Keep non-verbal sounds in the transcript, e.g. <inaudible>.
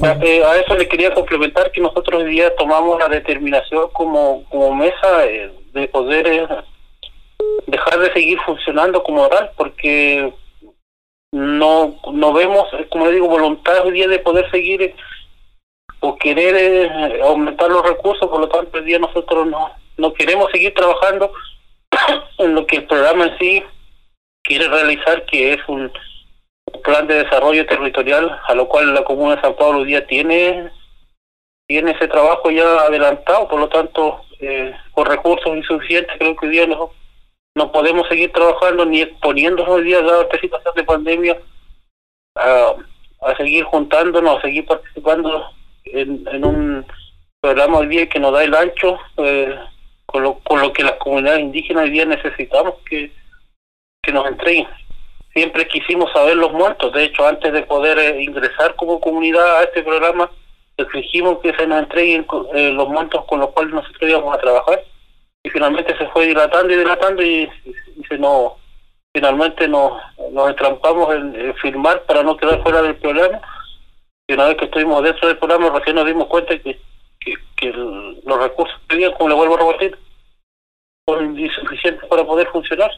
Eh, a eso le quería complementar que nosotros hoy día tomamos la determinación como, como mesa eh, de poder eh, dejar de seguir funcionando como oral, porque no no vemos, como le digo, voluntad hoy día de poder seguir o querer aumentar los recursos, por lo tanto hoy día nosotros no, no queremos seguir trabajando <coughs> en lo que el programa en sí quiere realizar, que es un plan de desarrollo territorial, a lo cual la Comuna de San Pablo hoy día tiene, tiene ese trabajo ya adelantado, por lo tanto, eh, por recursos insuficientes, creo que hoy día no, no podemos seguir trabajando ni exponiéndonos hoy día, dada esta situación de pandemia, a, a seguir juntándonos, a seguir participando en, en un programa hoy día que nos da el ancho, eh, con, lo, con lo que las comunidades indígenas hoy día necesitamos que, que nos entreguen siempre quisimos saber los muertos. De hecho, antes de poder eh, ingresar como comunidad a este programa, exigimos que se nos entreguen eh, los montos con los cuales nosotros íbamos a trabajar. Y finalmente se fue dilatando y dilatando y, se nos, finalmente nos, nos entrampamos en, en, firmar para no quedar fuera del programa. Y una vez que estuvimos dentro del programa, recién nos dimos cuenta que, que, los recursos que había, como le vuelvo a repetir, son insuficientes para poder funcionar.